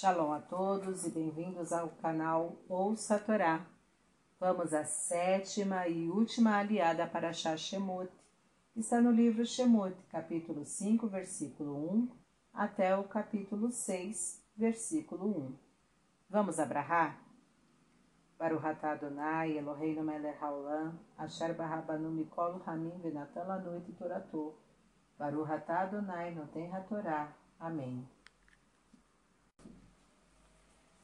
Shalom a todos e bem-vindos ao canal Ouça Torá. Vamos à sétima e última aliada para Shemot, está no livro Shemot, capítulo 5, versículo 1, até o capítulo 6, versículo 1. Vamos abrahar? Baruch atah Adonai, Eloheinu melech haolam, asher barabanu mikol hamim venatan lanu et toratou. Baruch atah Adonai, noten hatorá. Amém.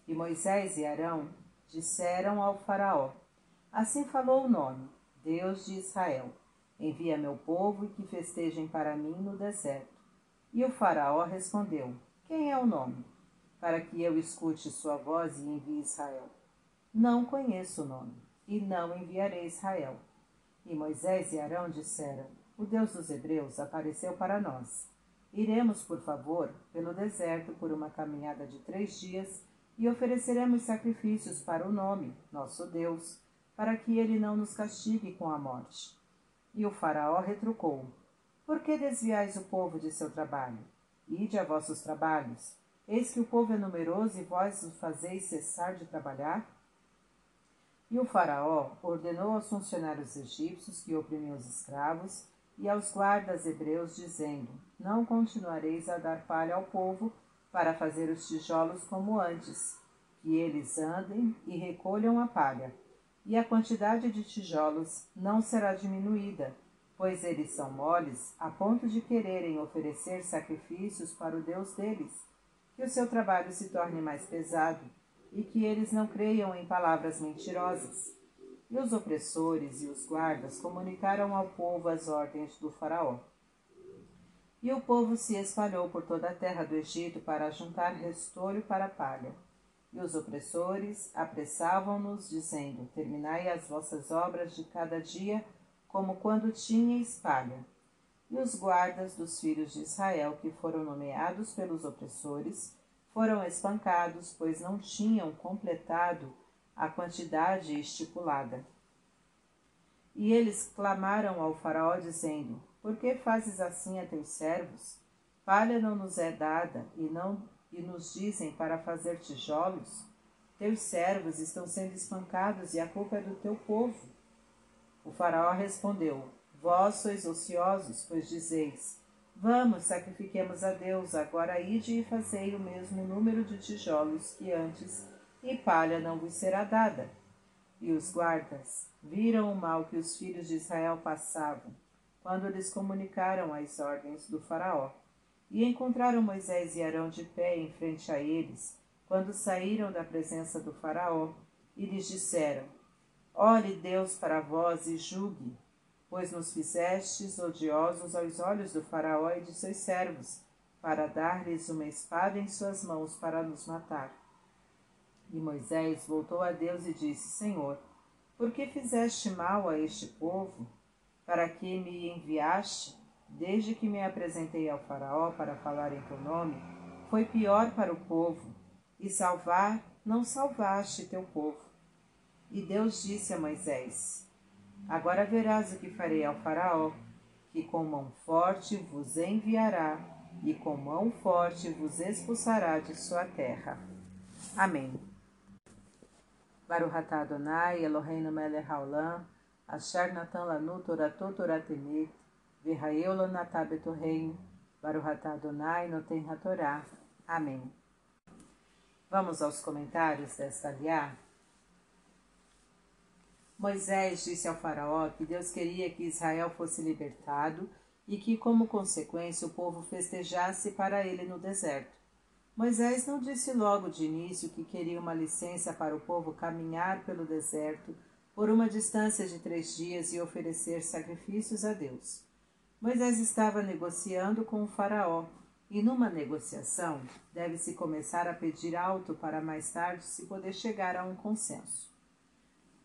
E Moisés e Arão disseram ao faraó, Assim falou o nome, Deus de Israel, envia meu povo e que festejem para mim no deserto. E o faraó respondeu, Quem é o nome? Para que eu escute sua voz e envie Israel. Não conheço o nome, e não enviarei Israel. E Moisés e Arão disseram: O Deus dos Hebreus apareceu para nós. Iremos, por favor, pelo deserto por uma caminhada de três dias e ofereceremos sacrifícios para o nome, nosso Deus, para que ele não nos castigue com a morte. E o Faraó retrucou: Por que desviais o povo de seu trabalho? Ide a vossos trabalhos. Eis que o povo é numeroso e vós o fazeis cessar de trabalhar? E o Faraó ordenou aos funcionários egípcios que oprimiam os escravos e aos guardas hebreus, dizendo: Não continuareis a dar palha ao povo para fazer os tijolos como antes, que eles andem e recolham a palha. E a quantidade de tijolos não será diminuída, pois eles são moles a ponto de quererem oferecer sacrifícios para o Deus deles. Que o seu trabalho se torne mais pesado e que eles não creiam em palavras mentirosas. E os opressores e os guardas comunicaram ao povo as ordens do Faraó. E o povo se espalhou por toda a terra do Egito para juntar restolho para palha. E os opressores apressavam-nos, dizendo: Terminai as vossas obras de cada dia, como quando tinhais palha. E os guardas dos filhos de Israel, que foram nomeados pelos opressores, foram espancados, pois não tinham completado a quantidade estipulada. E eles clamaram ao Faraó, dizendo: Por que fazes assim a teus servos? Palha não nos é dada, e não e nos dizem para fazer tijolos? Teus servos estão sendo espancados, e a culpa é do teu povo. O Faraó respondeu: Vós sois ociosos, pois dizeis: Vamos, sacrifiquemos a Deus, agora ide e fazei o mesmo número de tijolos que antes, e palha não vos será dada. E os guardas viram o mal que os filhos de Israel passavam, quando lhes comunicaram as ordens do Faraó. E encontraram Moisés e Arão de pé em frente a eles, quando saíram da presença do Faraó, e lhes disseram: Olhe Deus para vós e julgue, pois nos fizestes odiosos aos olhos do Faraó e de seus servos, para dar-lhes uma espada em suas mãos para nos matar. E Moisés voltou a Deus e disse: Senhor, por que fizeste mal a este povo? Para que me enviaste? Desde que me apresentei ao Faraó para falar em teu nome, foi pior para o povo, e salvar não salvaste teu povo. E Deus disse a Moisés: Agora verás o que farei ao Faraó, que com mão forte vos enviará, e com mão forte vos expulsará de sua terra. Amém. Baruch atah Adonai, Eloheinu melech haolam, asher natan lanu v'hayeu lanatah betorreino, Baruch atah Adonai, noten hatorá. Amém. Vamos aos comentários desta aliá? Moisés disse ao Faraó que Deus queria que Israel fosse libertado e que, como consequência, o povo festejasse para ele no deserto. Moisés não disse logo de início que queria uma licença para o povo caminhar pelo deserto por uma distância de três dias e oferecer sacrifícios a Deus. Moisés estava negociando com o Faraó, e numa negociação deve-se começar a pedir alto para mais tarde se poder chegar a um consenso.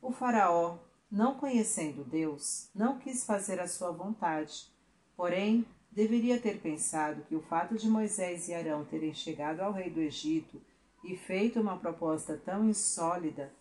O Faraó, não conhecendo Deus, não quis fazer a sua vontade, porém deveria ter pensado que o fato de Moisés e Arão terem chegado ao rei do Egito e feito uma proposta tão insólida,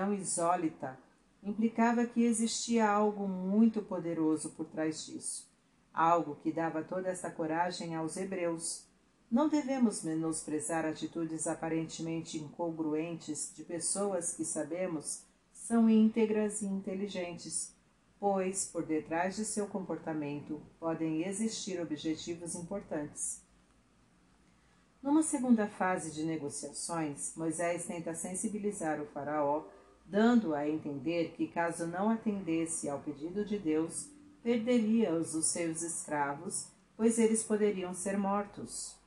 tão insólita, implicava que existia algo muito poderoso por trás disso, algo que dava toda essa coragem aos hebreus. Não devemos menosprezar atitudes aparentemente incongruentes de pessoas que sabemos são íntegras e inteligentes, pois por detrás de seu comportamento podem existir objetivos importantes. Numa segunda fase de negociações, Moisés tenta sensibilizar o Faraó, dando a entender que, caso não atendesse ao pedido de Deus, perderia os seus escravos, pois eles poderiam ser mortos.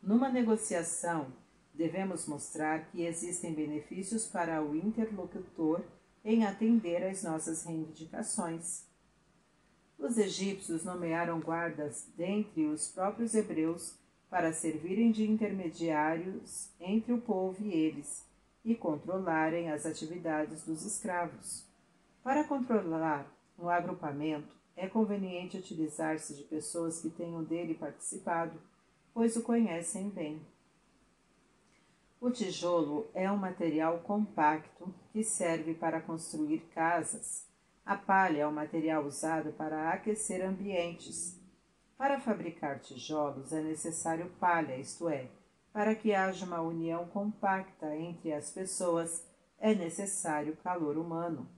Numa negociação, devemos mostrar que existem benefícios para o interlocutor em atender às nossas reivindicações. Os egípcios nomearam guardas dentre os próprios hebreus para servirem de intermediários entre o povo e eles e controlarem as atividades dos escravos. Para controlar um agrupamento, é conveniente utilizar-se de pessoas que tenham dele participado, pois o conhecem bem. O tijolo é um material compacto que serve para construir casas. A palha é um material usado para aquecer ambientes. Para fabricar tijolos é necessário palha, isto é, para que haja uma união compacta entre as pessoas é necessário calor humano.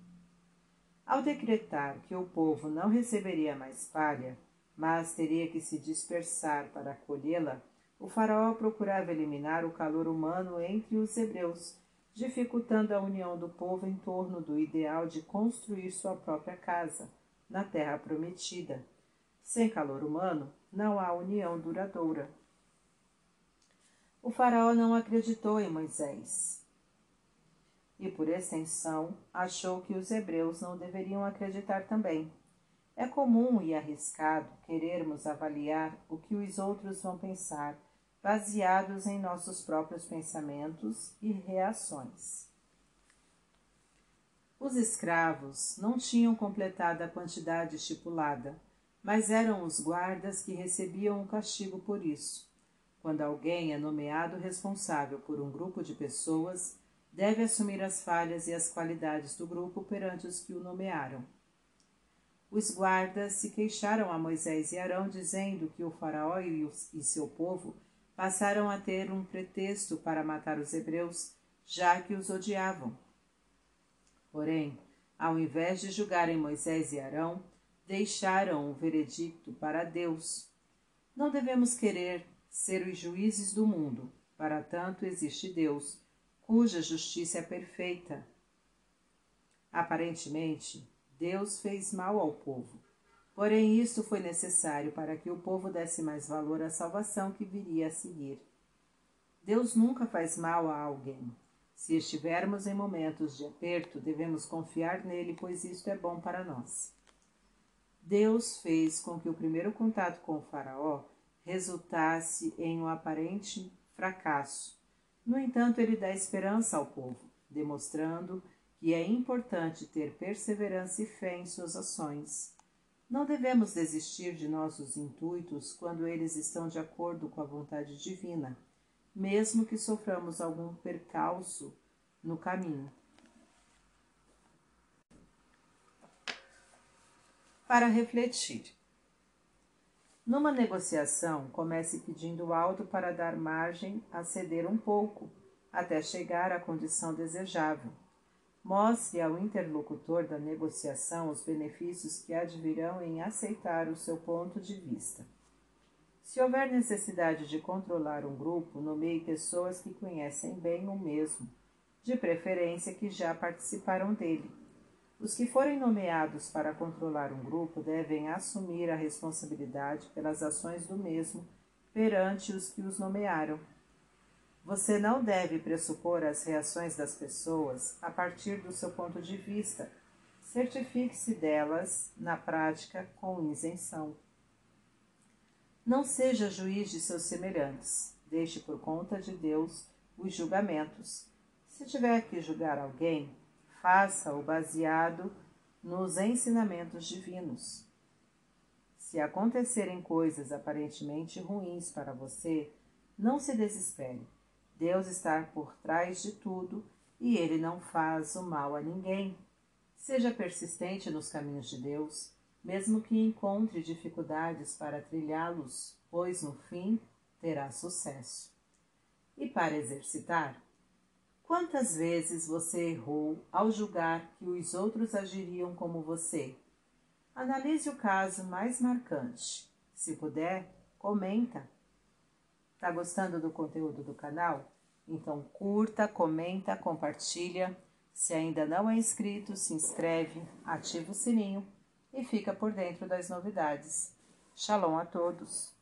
Ao decretar que o povo não receberia mais palha, mas teria que se dispersar para colhê-la, o faraó procurava eliminar o calor humano entre os hebreus, dificultando a união do povo em torno do ideal de construir sua própria casa, na terra prometida. Sem calor humano, não há união duradoura. O faraó não acreditou em Moisés. E, por extensão, achou que os hebreus não deveriam acreditar também. É comum e arriscado querermos avaliar o que os outros vão pensar baseados em nossos próprios pensamentos e reações. Os escravos não tinham completado a quantidade estipulada, mas eram os guardas que recebiam o castigo por isso. Quando alguém é nomeado responsável por um grupo de pessoas, deve assumir as falhas e as qualidades do grupo perante os que o nomearam. Os guardas se queixaram a Moisés e Arão, dizendo que o Faraó e seu povo passaram a ter um pretexto para matar os hebreus, já que os odiavam. Porém, ao invés de julgarem Moisés e Arão, deixaram o veredicto para Deus. Não devemos querer ser os juízes do mundo, para tanto existe Deus, cuja justiça é perfeita. Aparentemente, Deus fez mal ao povo, Porém, isto foi necessário para que o povo desse mais valor à salvação que viria a seguir. Deus nunca faz mal a alguém. Se estivermos em momentos de aperto, devemos confiar nele, pois isto é bom para nós. Deus fez com que o primeiro contato com o Faraó resultasse em um aparente fracasso. No entanto, ele dá esperança ao povo, demonstrando que é importante ter perseverança e fé em suas ações. Não devemos desistir de nossos intuitos quando eles estão de acordo com a vontade divina, mesmo que soframos algum percalço no caminho. Para refletir. Numa negociação, comece pedindo alto para dar margem a ceder um pouco, até chegar à condição desejável. Mostre ao interlocutor da negociação os benefícios que advirão em aceitar o seu ponto de vista. Se houver necessidade de controlar um grupo, nomeie pessoas que conhecem bem o mesmo, de preferência que já participaram dele. Os que forem nomeados para controlar um grupo devem assumir a responsabilidade pelas ações do mesmo perante os que os nomearam você não deve pressupor as reações das pessoas a partir do seu ponto de vista. Certifique-se delas, na prática, com isenção. Não seja juiz de seus semelhantes. Deixe por conta de Deus os julgamentos. Se tiver que julgar alguém, faça-o baseado nos ensinamentos divinos. Se acontecerem coisas aparentemente ruins para você, não se desespere Deus está por trás de tudo e ele não faz o mal a ninguém. Seja persistente nos caminhos de Deus, mesmo que encontre dificuldades para trilhá-los, pois no fim terá sucesso. E para exercitar, quantas vezes você errou ao julgar que os outros agiriam como você? Analise o caso mais marcante. Se puder, comenta. Tá gostando do conteúdo do canal? Então curta, comenta, compartilha. Se ainda não é inscrito, se inscreve, ativa o sininho e fica por dentro das novidades. Shalom a todos!